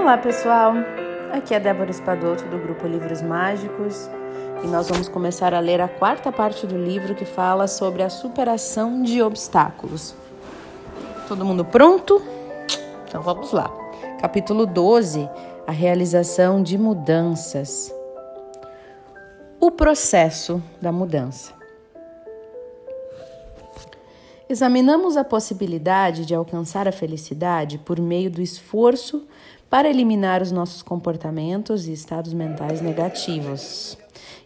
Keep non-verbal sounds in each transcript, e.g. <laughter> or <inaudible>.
Olá pessoal, aqui é Débora Espadoto do grupo Livros Mágicos e nós vamos começar a ler a quarta parte do livro que fala sobre a superação de obstáculos. Todo mundo pronto? Então vamos lá. Capítulo 12: A realização de mudanças. O processo da mudança. Examinamos a possibilidade de alcançar a felicidade por meio do esforço para eliminar os nossos comportamentos e estados mentais negativos.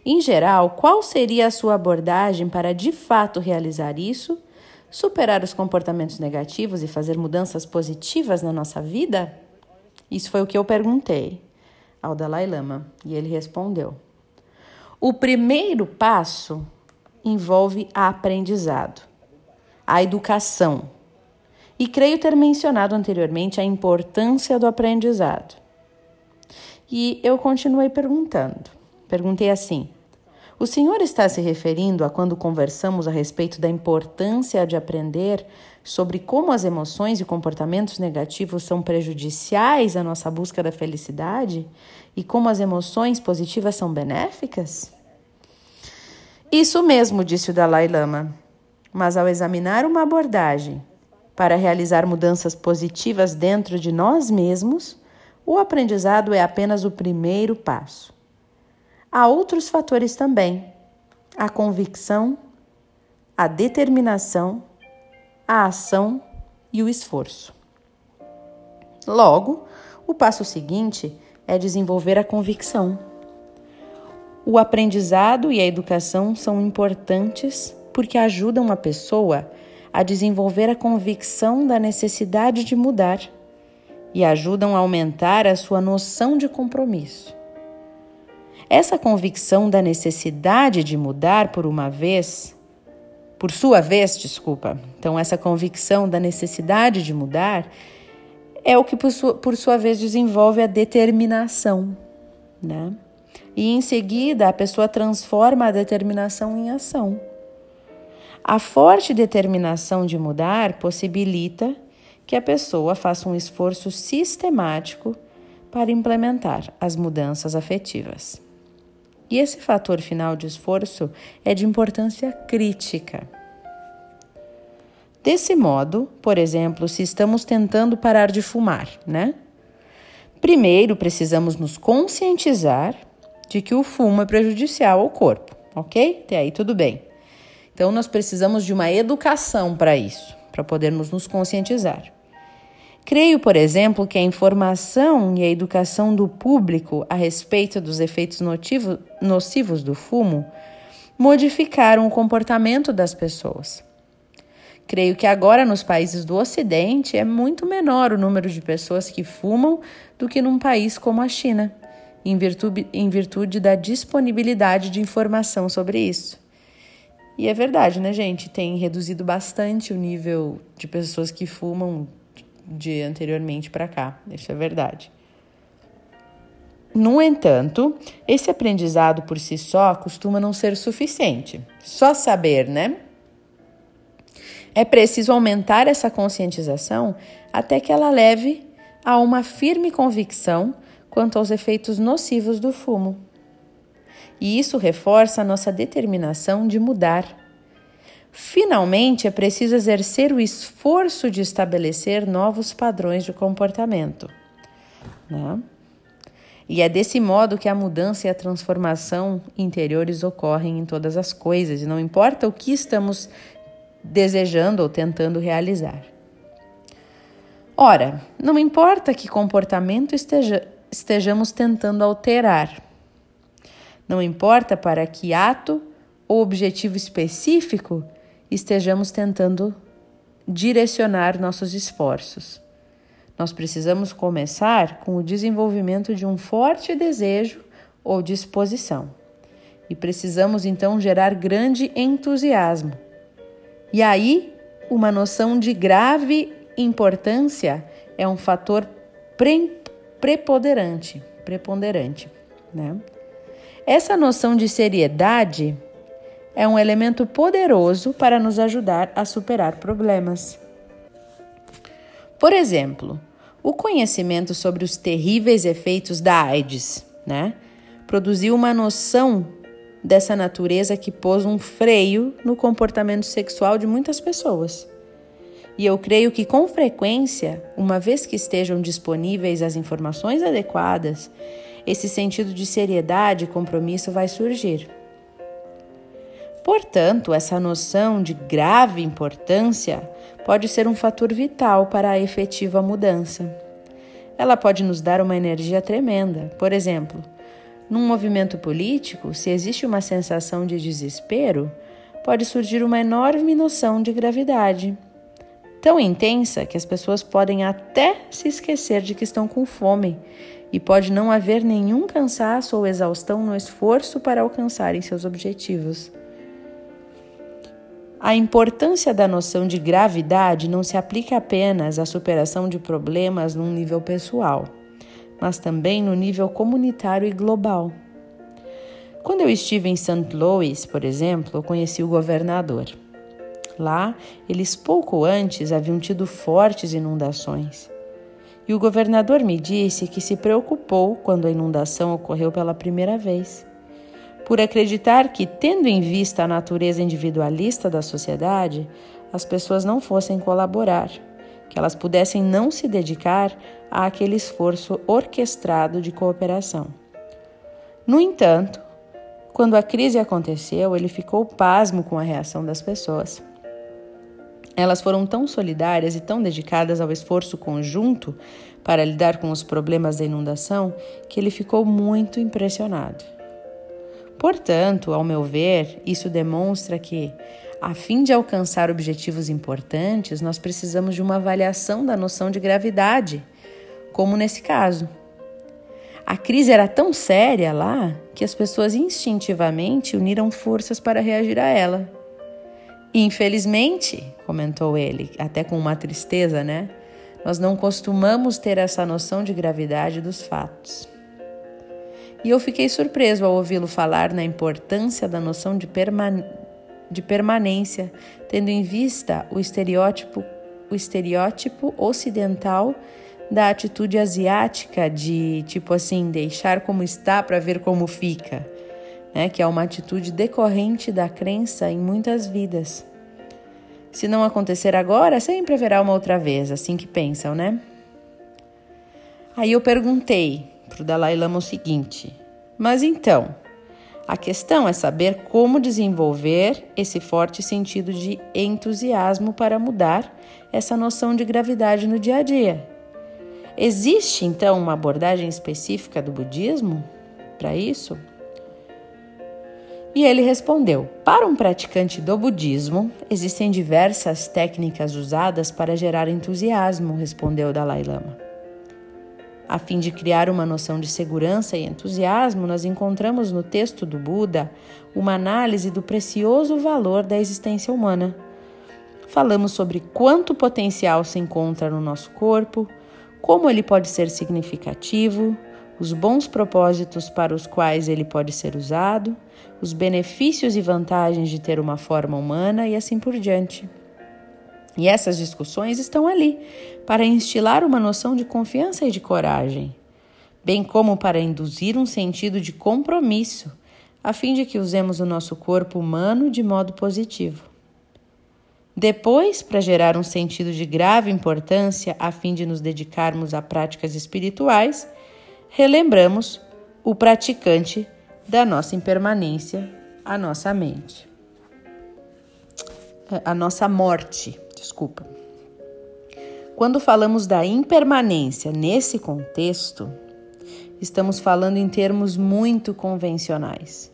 Em geral, qual seria a sua abordagem para de fato realizar isso, superar os comportamentos negativos e fazer mudanças positivas na nossa vida? Isso foi o que eu perguntei ao Dalai Lama e ele respondeu: O primeiro passo envolve aprendizado a educação. E creio ter mencionado anteriormente a importância do aprendizado. E eu continuei perguntando. Perguntei assim: O senhor está se referindo a quando conversamos a respeito da importância de aprender sobre como as emoções e comportamentos negativos são prejudiciais à nossa busca da felicidade e como as emoções positivas são benéficas? Isso mesmo, disse o Dalai Lama mas ao examinar uma abordagem para realizar mudanças positivas dentro de nós mesmos, o aprendizado é apenas o primeiro passo. Há outros fatores também: a convicção, a determinação, a ação e o esforço. Logo, o passo seguinte é desenvolver a convicção. O aprendizado e a educação são importantes porque ajudam a pessoa a desenvolver a convicção da necessidade de mudar e ajudam a aumentar a sua noção de compromisso. Essa convicção da necessidade de mudar por uma vez, por sua vez, desculpa. Então, essa convicção da necessidade de mudar é o que, por sua, por sua vez, desenvolve a determinação, né? E em seguida, a pessoa transforma a determinação em ação. A forte determinação de mudar possibilita que a pessoa faça um esforço sistemático para implementar as mudanças afetivas. E esse fator final de esforço é de importância crítica. Desse modo, por exemplo, se estamos tentando parar de fumar, né? Primeiro precisamos nos conscientizar de que o fumo é prejudicial ao corpo, ok? Até aí tudo bem. Então, nós precisamos de uma educação para isso, para podermos nos conscientizar. Creio, por exemplo, que a informação e a educação do público a respeito dos efeitos notivo, nocivos do fumo modificaram o comportamento das pessoas. Creio que agora nos países do Ocidente é muito menor o número de pessoas que fumam do que num país como a China, em virtude, em virtude da disponibilidade de informação sobre isso. E é verdade, né, gente? Tem reduzido bastante o nível de pessoas que fumam de anteriormente para cá. Isso é verdade. No entanto, esse aprendizado por si só costuma não ser suficiente. Só saber, né? É preciso aumentar essa conscientização até que ela leve a uma firme convicção quanto aos efeitos nocivos do fumo e isso reforça a nossa determinação de mudar. Finalmente, é preciso exercer o esforço de estabelecer novos padrões de comportamento. Né? E é desse modo que a mudança e a transformação interiores ocorrem em todas as coisas, e não importa o que estamos desejando ou tentando realizar. Ora, não importa que comportamento esteja, estejamos tentando alterar, não importa para que ato ou objetivo específico estejamos tentando direcionar nossos esforços. Nós precisamos começar com o desenvolvimento de um forte desejo ou disposição. E precisamos então gerar grande entusiasmo. E aí, uma noção de grave importância é um fator pre preponderante, preponderante, né? Essa noção de seriedade é um elemento poderoso para nos ajudar a superar problemas. Por exemplo, O conhecimento sobre os terríveis efeitos da AIDS, né, produziu uma noção dessa natureza que pôs um freio no comportamento sexual de muitas pessoas. E eu creio que com frequência, uma vez que estejam disponíveis as informações adequadas, esse sentido de seriedade e compromisso vai surgir. Portanto, essa noção de grave importância pode ser um fator vital para a efetiva mudança. Ela pode nos dar uma energia tremenda. Por exemplo, num movimento político, se existe uma sensação de desespero, pode surgir uma enorme noção de gravidade. Tão intensa que as pessoas podem até se esquecer de que estão com fome e pode não haver nenhum cansaço ou exaustão no esforço para alcançarem seus objetivos. A importância da noção de gravidade não se aplica apenas à superação de problemas num nível pessoal, mas também no nível comunitário e global. Quando eu estive em St. Louis, por exemplo, eu conheci o governador. Lá, eles pouco antes haviam tido fortes inundações. E o governador me disse que se preocupou quando a inundação ocorreu pela primeira vez por acreditar que, tendo em vista a natureza individualista da sociedade, as pessoas não fossem colaborar, que elas pudessem não se dedicar a aquele esforço orquestrado de cooperação. No entanto, quando a crise aconteceu, ele ficou pasmo com a reação das pessoas. Elas foram tão solidárias e tão dedicadas ao esforço conjunto para lidar com os problemas da inundação que ele ficou muito impressionado. Portanto, ao meu ver, isso demonstra que, a fim de alcançar objetivos importantes, nós precisamos de uma avaliação da noção de gravidade, como nesse caso. A crise era tão séria lá que as pessoas instintivamente uniram forças para reagir a ela. Infelizmente, comentou ele, até com uma tristeza, né? Nós não costumamos ter essa noção de gravidade dos fatos. E eu fiquei surpreso ao ouvi-lo falar na importância da noção de, perman de permanência, tendo em vista o estereótipo, o estereótipo ocidental da atitude asiática de tipo assim, deixar como está para ver como fica, né? que é uma atitude decorrente da crença em muitas vidas. Se não acontecer agora, sempre haverá uma outra vez, assim que pensam, né? Aí eu perguntei, para o Dalai Lama o seguinte: Mas então, a questão é saber como desenvolver esse forte sentido de entusiasmo para mudar essa noção de gravidade no dia a dia. Existe então uma abordagem específica do budismo para isso? E ele respondeu: Para um praticante do budismo, existem diversas técnicas usadas para gerar entusiasmo, respondeu Dalai Lama. A fim de criar uma noção de segurança e entusiasmo, nós encontramos no texto do Buda uma análise do precioso valor da existência humana. Falamos sobre quanto potencial se encontra no nosso corpo, como ele pode ser significativo, os bons propósitos para os quais ele pode ser usado, os benefícios e vantagens de ter uma forma humana e assim por diante. E essas discussões estão ali para instilar uma noção de confiança e de coragem, bem como para induzir um sentido de compromisso, a fim de que usemos o nosso corpo humano de modo positivo. Depois, para gerar um sentido de grave importância, a fim de nos dedicarmos a práticas espirituais, relembramos o praticante da nossa impermanência, a nossa mente, a nossa morte desculpa. Quando falamos da impermanência nesse contexto, estamos falando em termos muito convencionais,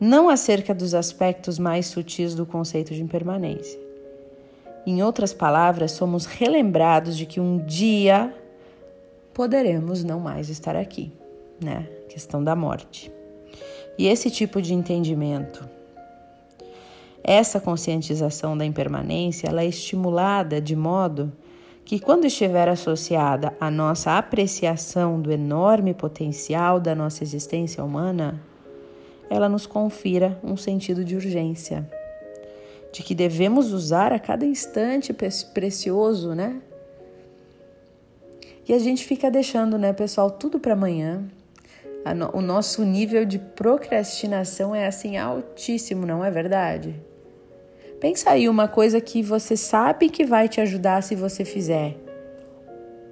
não acerca dos aspectos mais sutis do conceito de impermanência. Em outras palavras, somos relembrados de que um dia poderemos não mais estar aqui, né? Questão da morte. E esse tipo de entendimento essa conscientização da impermanência ela é estimulada de modo que, quando estiver associada à nossa apreciação do enorme potencial da nossa existência humana, ela nos confira um sentido de urgência, de que devemos usar a cada instante precioso, né? E a gente fica deixando, né, pessoal, tudo para amanhã. O nosso nível de procrastinação é assim altíssimo, não é verdade? Pensa aí uma coisa que você sabe que vai te ajudar se você fizer.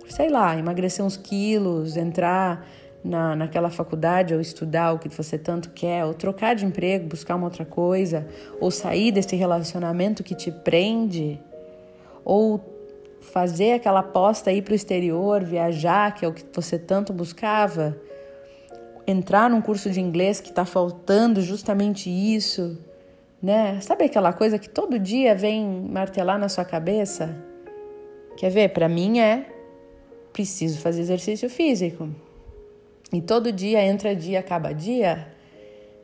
Sei lá, emagrecer uns quilos, entrar na, naquela faculdade ou estudar o que você tanto quer, ou trocar de emprego, buscar uma outra coisa, ou sair desse relacionamento que te prende, ou fazer aquela aposta ir para o exterior, viajar, que é o que você tanto buscava, entrar num curso de inglês que está faltando justamente isso, né? Sabe aquela coisa que todo dia vem martelar na sua cabeça? Quer ver? Para mim é preciso fazer exercício físico. E todo dia entra dia, acaba dia.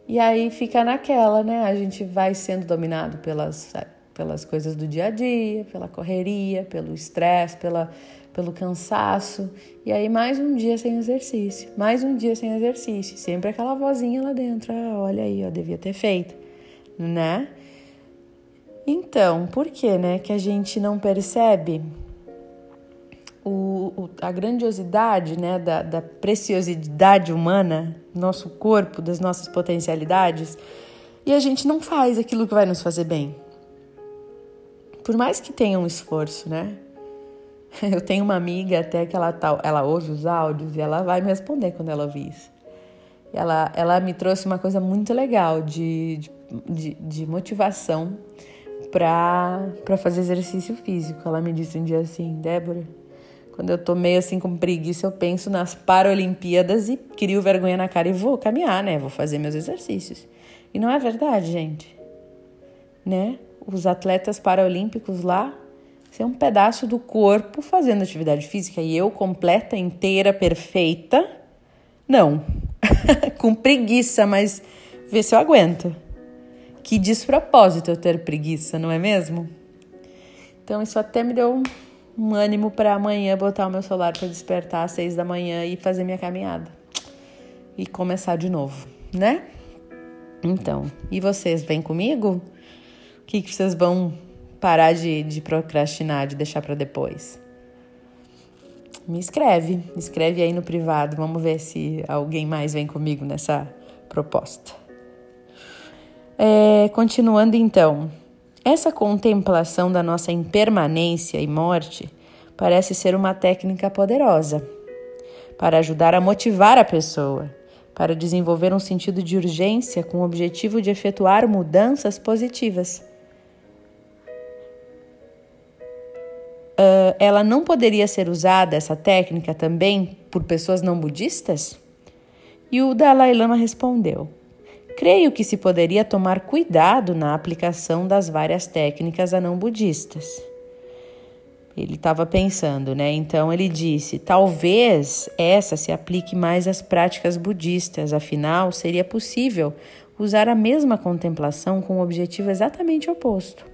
E aí fica naquela, né? A gente vai sendo dominado pelas, pelas coisas do dia a dia, pela correria, pelo estresse, pela, pelo cansaço. E aí mais um dia sem exercício, mais um dia sem exercício. Sempre aquela vozinha lá dentro, ah, olha aí, eu devia ter feito, né? Então, por que, né, que a gente não percebe o, o, a grandiosidade, né, da, da preciosidade humana, nosso corpo, das nossas potencialidades, e a gente não faz aquilo que vai nos fazer bem. Por mais que tenha um esforço, né? <laughs> Eu tenho uma amiga até que ela, tá, ela ouve os áudios e ela vai me responder quando ela ouvir isso. Ela, ela me trouxe uma coisa muito legal de, de, de motivação para fazer exercício físico. Ela me disse um dia assim, Débora, quando eu tô meio assim com preguiça, eu penso nas Paralimpíadas e crio vergonha na cara e vou caminhar, né? Vou fazer meus exercícios. E não é verdade, gente. Né? Os atletas paralímpicos lá, é um pedaço do corpo fazendo atividade física e eu completa, inteira, perfeita. Não. <laughs> com preguiça, mas vê se eu aguento. Que despropósito eu ter preguiça, não é mesmo? Então isso até me deu um ânimo para amanhã botar o meu celular para despertar às seis da manhã e fazer minha caminhada. E começar de novo, né? Então, e vocês vêm comigo? O que, que vocês vão parar de, de procrastinar, de deixar para depois? Me escreve, escreve aí no privado. Vamos ver se alguém mais vem comigo nessa proposta. É, continuando então, essa contemplação da nossa impermanência e morte parece ser uma técnica poderosa para ajudar a motivar a pessoa, para desenvolver um sentido de urgência com o objetivo de efetuar mudanças positivas. Ela não poderia ser usada, essa técnica, também por pessoas não budistas? E o Dalai Lama respondeu: creio que se poderia tomar cuidado na aplicação das várias técnicas a não budistas. Ele estava pensando, né? Então ele disse: talvez essa se aplique mais às práticas budistas, afinal, seria possível usar a mesma contemplação com o objetivo exatamente oposto.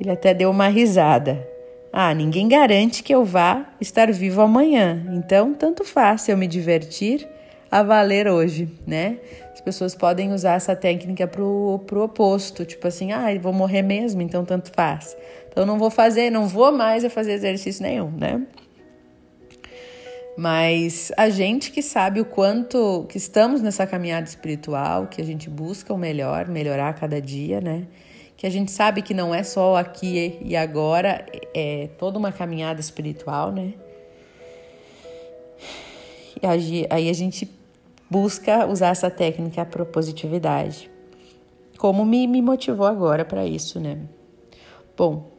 Ele até deu uma risada. Ah, ninguém garante que eu vá estar vivo amanhã, então tanto faz eu me divertir a valer hoje, né? As pessoas podem usar essa técnica pro, pro oposto, tipo assim, ah, vou morrer mesmo, então tanto faz. Então não vou fazer, não vou mais fazer exercício nenhum, né? Mas a gente que sabe o quanto que estamos nessa caminhada espiritual, que a gente busca o melhor, melhorar a cada dia, né? Que a gente sabe que não é só aqui e agora, é toda uma caminhada espiritual, né? E aí a gente busca usar essa técnica para positividade. Como me, me motivou agora para isso, né? Bom,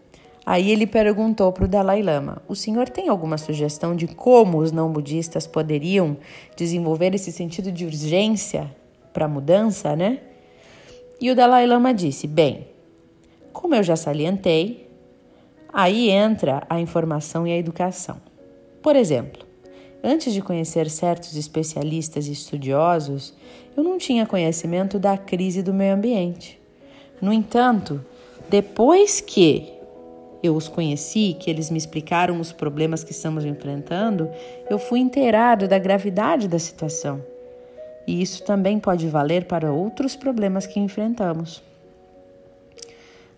aí ele perguntou para o Dalai Lama: O senhor tem alguma sugestão de como os não budistas poderiam desenvolver esse sentido de urgência para a mudança, né? E o Dalai Lama disse: Bem, como eu já salientei, aí entra a informação e a educação. Por exemplo, Antes de conhecer certos especialistas e estudiosos, eu não tinha conhecimento da crise do meio ambiente. No entanto, depois que eu os conheci, que eles me explicaram os problemas que estamos enfrentando, eu fui inteirado da gravidade da situação. E isso também pode valer para outros problemas que enfrentamos.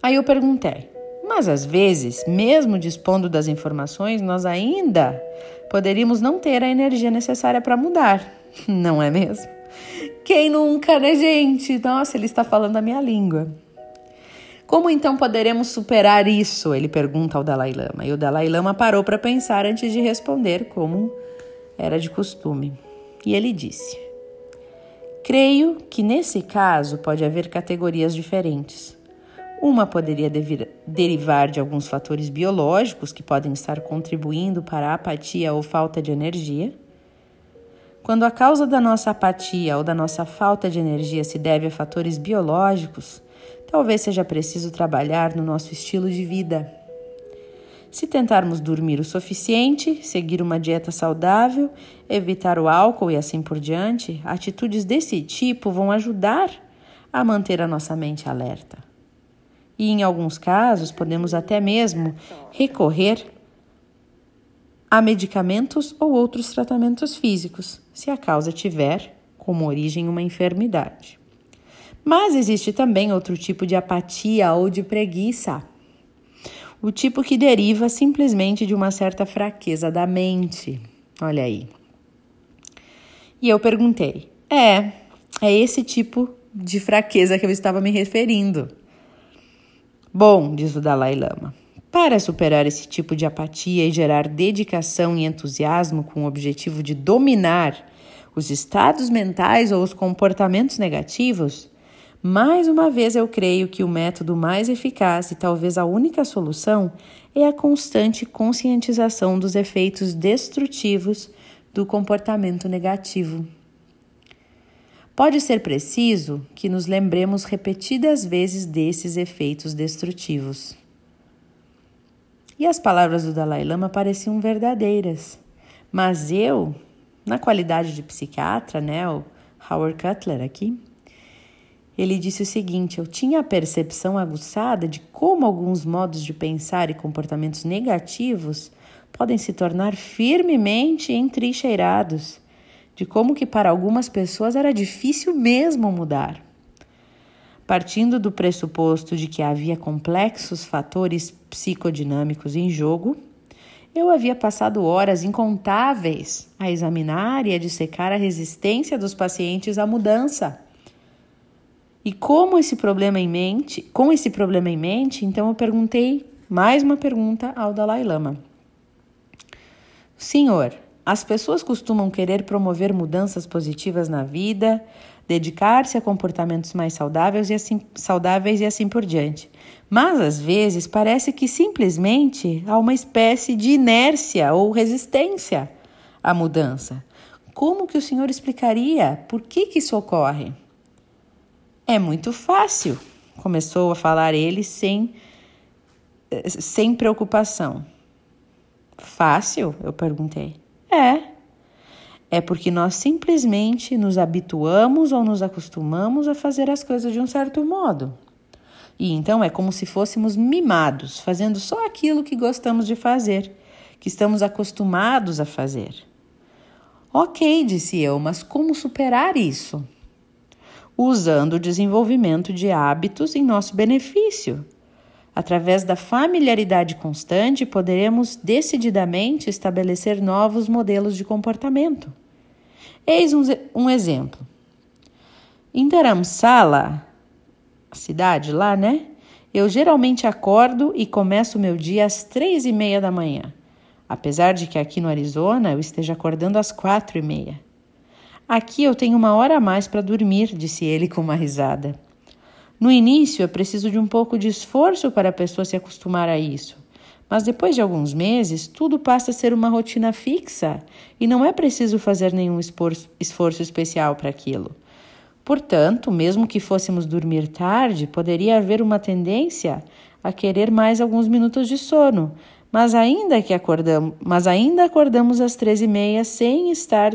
Aí eu perguntei: Mas às vezes, mesmo dispondo das informações, nós ainda poderíamos não ter a energia necessária para mudar, <laughs> não é mesmo? Quem nunca, né, gente? Nossa, ele está falando a minha língua. Como então poderemos superar isso? Ele pergunta ao Dalai Lama. E o Dalai Lama parou para pensar antes de responder, como era de costume. E ele disse: Creio que nesse caso pode haver categorias diferentes. Uma poderia derivar de alguns fatores biológicos que podem estar contribuindo para a apatia ou falta de energia. Quando a causa da nossa apatia ou da nossa falta de energia se deve a fatores biológicos, talvez seja preciso trabalhar no nosso estilo de vida. Se tentarmos dormir o suficiente, seguir uma dieta saudável, evitar o álcool e assim por diante, atitudes desse tipo vão ajudar a manter a nossa mente alerta. E em alguns casos, podemos até mesmo recorrer a medicamentos ou outros tratamentos físicos, se a causa tiver como origem uma enfermidade. Mas existe também outro tipo de apatia ou de preguiça. O tipo que deriva simplesmente de uma certa fraqueza da mente. Olha aí. E eu perguntei: é, é esse tipo de fraqueza que eu estava me referindo. Bom, diz o Dalai Lama, para superar esse tipo de apatia e gerar dedicação e entusiasmo com o objetivo de dominar os estados mentais ou os comportamentos negativos, mais uma vez, eu creio que o método mais eficaz e talvez a única solução é a constante conscientização dos efeitos destrutivos do comportamento negativo. Pode ser preciso que nos lembremos repetidas vezes desses efeitos destrutivos. E as palavras do Dalai Lama pareciam verdadeiras, mas eu, na qualidade de psiquiatra, né, o Howard Cutler aqui, ele disse o seguinte: Eu tinha a percepção aguçada de como alguns modos de pensar e comportamentos negativos podem se tornar firmemente entrincheirados, de como que para algumas pessoas era difícil mesmo mudar. Partindo do pressuposto de que havia complexos fatores psicodinâmicos em jogo, eu havia passado horas incontáveis a examinar e a dissecar a resistência dos pacientes à mudança e como esse problema em mente, com esse problema em mente, então eu perguntei mais uma pergunta ao Dalai Lama. Senhor, as pessoas costumam querer promover mudanças positivas na vida, dedicar-se a comportamentos mais saudáveis e assim, saudáveis e assim por diante. Mas às vezes parece que simplesmente há uma espécie de inércia ou resistência à mudança. Como que o senhor explicaria por que, que isso ocorre? É muito fácil, começou a falar ele sem, sem preocupação. Fácil? Eu perguntei. É. É porque nós simplesmente nos habituamos ou nos acostumamos a fazer as coisas de um certo modo. E então é como se fôssemos mimados, fazendo só aquilo que gostamos de fazer, que estamos acostumados a fazer. Ok, disse eu, mas como superar isso? usando o desenvolvimento de hábitos em nosso benefício. Através da familiaridade constante, poderemos decididamente estabelecer novos modelos de comportamento. Eis um, um exemplo. Em Dharamsala, cidade lá, né? Eu geralmente acordo e começo meu dia às três e meia da manhã, apesar de que aqui no Arizona eu esteja acordando às quatro e meia. Aqui eu tenho uma hora a mais para dormir, disse ele com uma risada. No início é preciso de um pouco de esforço para a pessoa se acostumar a isso. Mas depois de alguns meses, tudo passa a ser uma rotina fixa e não é preciso fazer nenhum esforço, esforço especial para aquilo. Portanto, mesmo que fôssemos dormir tarde, poderia haver uma tendência a querer mais alguns minutos de sono, mas ainda que acordamos, mas ainda acordamos às três e meia sem estar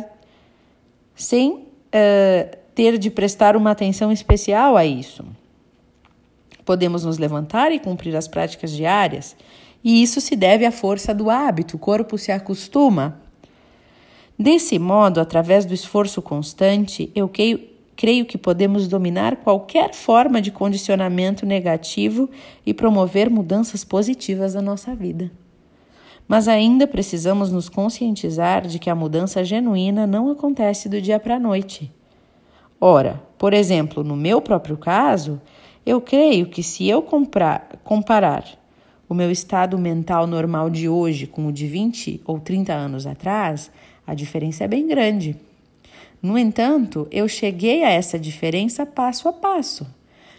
sem uh, ter de prestar uma atenção especial a isso. Podemos nos levantar e cumprir as práticas diárias, e isso se deve à força do hábito, o corpo se acostuma. Desse modo, através do esforço constante, eu creio, que podemos dominar qualquer forma de condicionamento negativo e promover mudanças positivas na nossa vida. Mas ainda precisamos nos conscientizar de que a mudança genuína não acontece do dia para a noite. Ora, por exemplo, no meu próprio caso, eu creio que se eu comprar, comparar o meu estado mental normal de hoje com o de 20 ou 30 anos atrás, a diferença é bem grande. No entanto, eu cheguei a essa diferença passo a passo.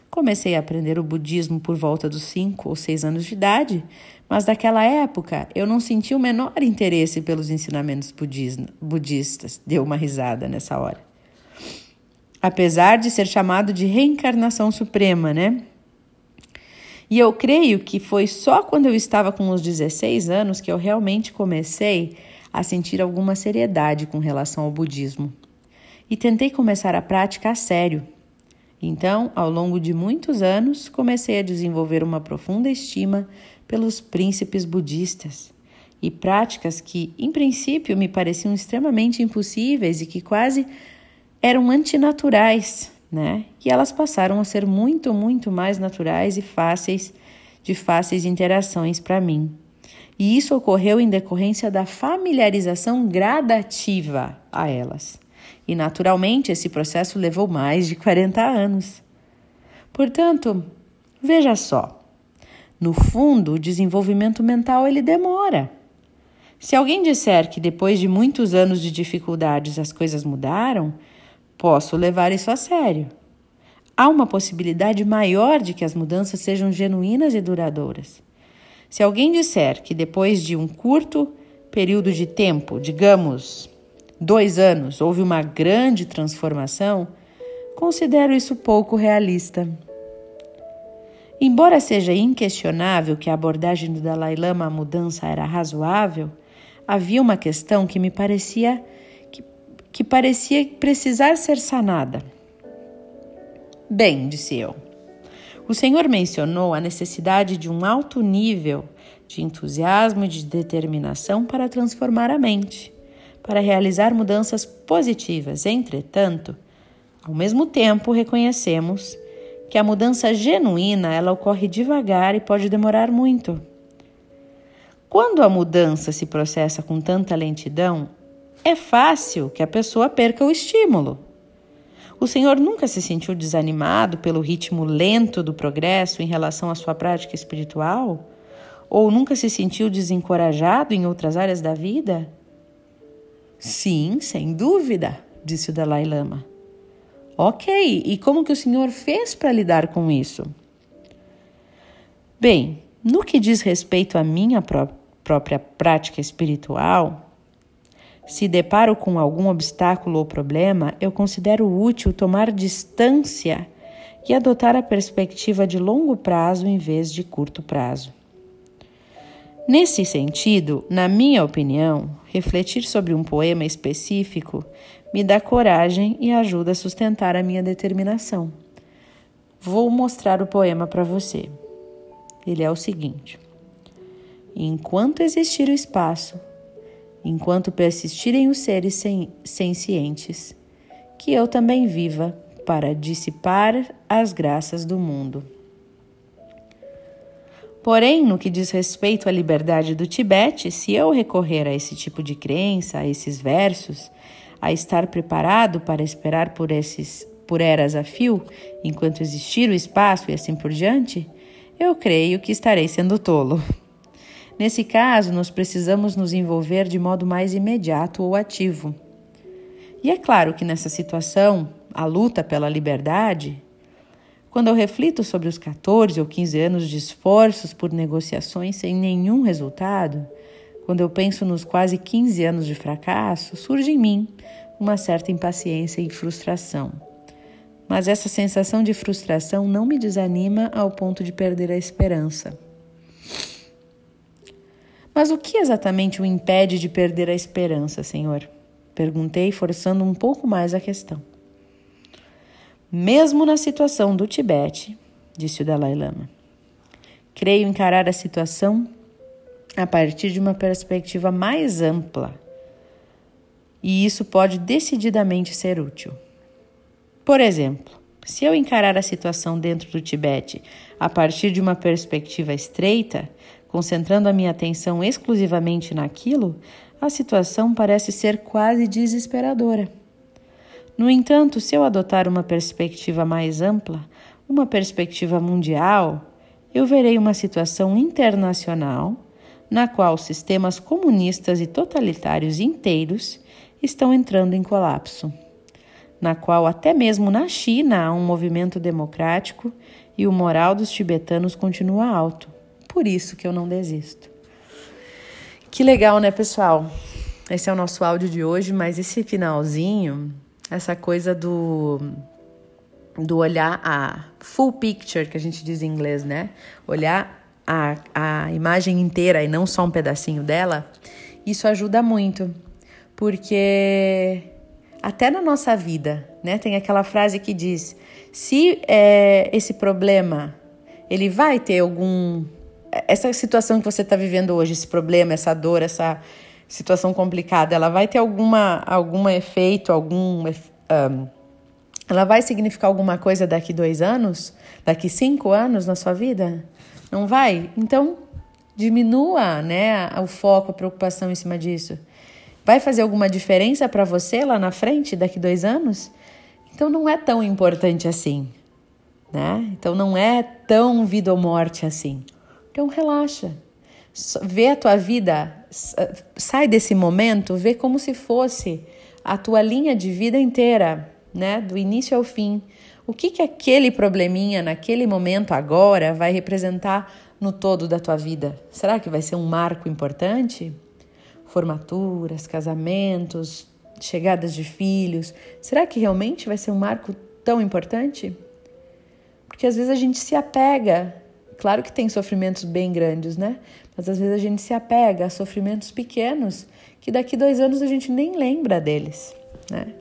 Comecei a aprender o budismo por volta dos 5 ou 6 anos de idade, mas daquela época eu não senti o menor interesse pelos ensinamentos budistas. Deu uma risada nessa hora. Apesar de ser chamado de reencarnação suprema, né? E eu creio que foi só quando eu estava com os 16 anos que eu realmente comecei a sentir alguma seriedade com relação ao budismo e tentei começar a prática a sério. Então, ao longo de muitos anos, comecei a desenvolver uma profunda estima pelos príncipes budistas e práticas que, em princípio, me pareciam extremamente impossíveis e que quase eram antinaturais, né? E elas passaram a ser muito, muito mais naturais e fáceis de fáceis interações para mim. E isso ocorreu em decorrência da familiarização gradativa a elas e naturalmente esse processo levou mais de 40 anos. Portanto, veja só, no fundo, o desenvolvimento mental ele demora. Se alguém disser que depois de muitos anos de dificuldades as coisas mudaram, posso levar isso a sério. Há uma possibilidade maior de que as mudanças sejam genuínas e duradouras. Se alguém disser que depois de um curto período de tempo, digamos dois anos houve uma grande transformação, considero isso pouco realista. Embora seja inquestionável que a abordagem do Dalai Lama à mudança era razoável, havia uma questão que me parecia que, parecia precisar ser sanada. Bem, disse eu. O Senhor mencionou a necessidade de um alto nível de entusiasmo e de determinação para transformar a mente para realizar mudanças positivas. Entretanto, ao mesmo tempo, reconhecemos que a mudança genuína ela ocorre devagar e pode demorar muito. Quando a mudança se processa com tanta lentidão, é fácil que a pessoa perca o estímulo. O Senhor nunca se sentiu desanimado pelo ritmo lento do progresso em relação à sua prática espiritual? Ou nunca se sentiu desencorajado em outras áreas da vida? Sim, sem dúvida, disse o Dalai Lama. Ok, e como que o senhor fez para lidar com isso? Bem, no que diz respeito à minha pró própria prática espiritual, se deparo com algum obstáculo ou problema, eu considero útil tomar distância e adotar a perspectiva de longo prazo em vez de curto prazo. Nesse sentido, na minha opinião, refletir sobre um poema específico me dá coragem e ajuda a sustentar a minha determinação. Vou mostrar o poema para você. Ele é o seguinte: Enquanto existir o espaço, enquanto persistirem os seres sencientes, que eu também viva para dissipar as graças do mundo. Porém, no que diz respeito à liberdade do Tibete, se eu recorrer a esse tipo de crença, a esses versos, a estar preparado para esperar por esses por eras a fio, enquanto existir o espaço e assim por diante, eu creio que estarei sendo tolo. Nesse caso, nós precisamos nos envolver de modo mais imediato ou ativo. E é claro que nessa situação, a luta pela liberdade quando eu reflito sobre os 14 ou 15 anos de esforços por negociações sem nenhum resultado, quando eu penso nos quase 15 anos de fracasso, surge em mim uma certa impaciência e frustração. Mas essa sensação de frustração não me desanima ao ponto de perder a esperança. Mas o que exatamente o impede de perder a esperança, Senhor? Perguntei, forçando um pouco mais a questão. Mesmo na situação do Tibete, disse o Dalai Lama, creio encarar a situação a partir de uma perspectiva mais ampla. E isso pode decididamente ser útil. Por exemplo, se eu encarar a situação dentro do Tibete a partir de uma perspectiva estreita, concentrando a minha atenção exclusivamente naquilo, a situação parece ser quase desesperadora. No entanto, se eu adotar uma perspectiva mais ampla, uma perspectiva mundial, eu verei uma situação internacional na qual sistemas comunistas e totalitários inteiros estão entrando em colapso, na qual até mesmo na China há um movimento democrático e o moral dos tibetanos continua alto. Por isso que eu não desisto. Que legal, né, pessoal? Esse é o nosso áudio de hoje, mas esse finalzinho, essa coisa do do olhar a full picture que a gente diz em inglês, né? Olhar a, a imagem inteira e não só um pedacinho dela, isso ajuda muito, porque até na nossa vida, né, tem aquela frase que diz: se é, esse problema ele vai ter algum essa situação que você está vivendo hoje, esse problema, essa dor, essa situação complicada, ela vai ter alguma algum efeito, algum um, ela vai significar alguma coisa daqui dois anos, daqui cinco anos na sua vida? Não vai? Então, diminua né, o foco, a preocupação em cima disso. Vai fazer alguma diferença para você lá na frente, daqui dois anos? Então, não é tão importante assim. Né? Então, não é tão vida ou morte assim. Então, relaxa. Vê a tua vida, sai desse momento, vê como se fosse a tua linha de vida inteira, né? Do início ao fim. O que, que aquele probleminha naquele momento agora vai representar no todo da tua vida? Será que vai ser um marco importante? Formaturas, casamentos, chegadas de filhos. Será que realmente vai ser um marco tão importante? Porque às vezes a gente se apega. Claro que tem sofrimentos bem grandes, né? Mas às vezes a gente se apega a sofrimentos pequenos que daqui dois anos a gente nem lembra deles, né?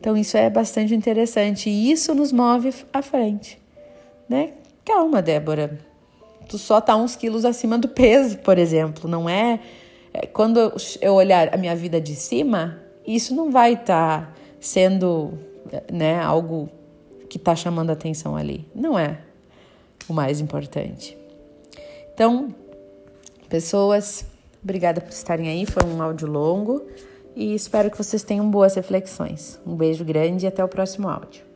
Então isso é bastante interessante e isso nos move à frente, né? Calma, Débora. Tu só tá uns quilos acima do peso, por exemplo. Não é, é quando eu olhar a minha vida de cima, isso não vai estar tá sendo, né, algo que está chamando atenção ali. Não é o mais importante. Então, pessoas, obrigada por estarem aí. Foi um áudio longo e espero que vocês tenham boas reflexões. Um beijo grande e até o próximo áudio.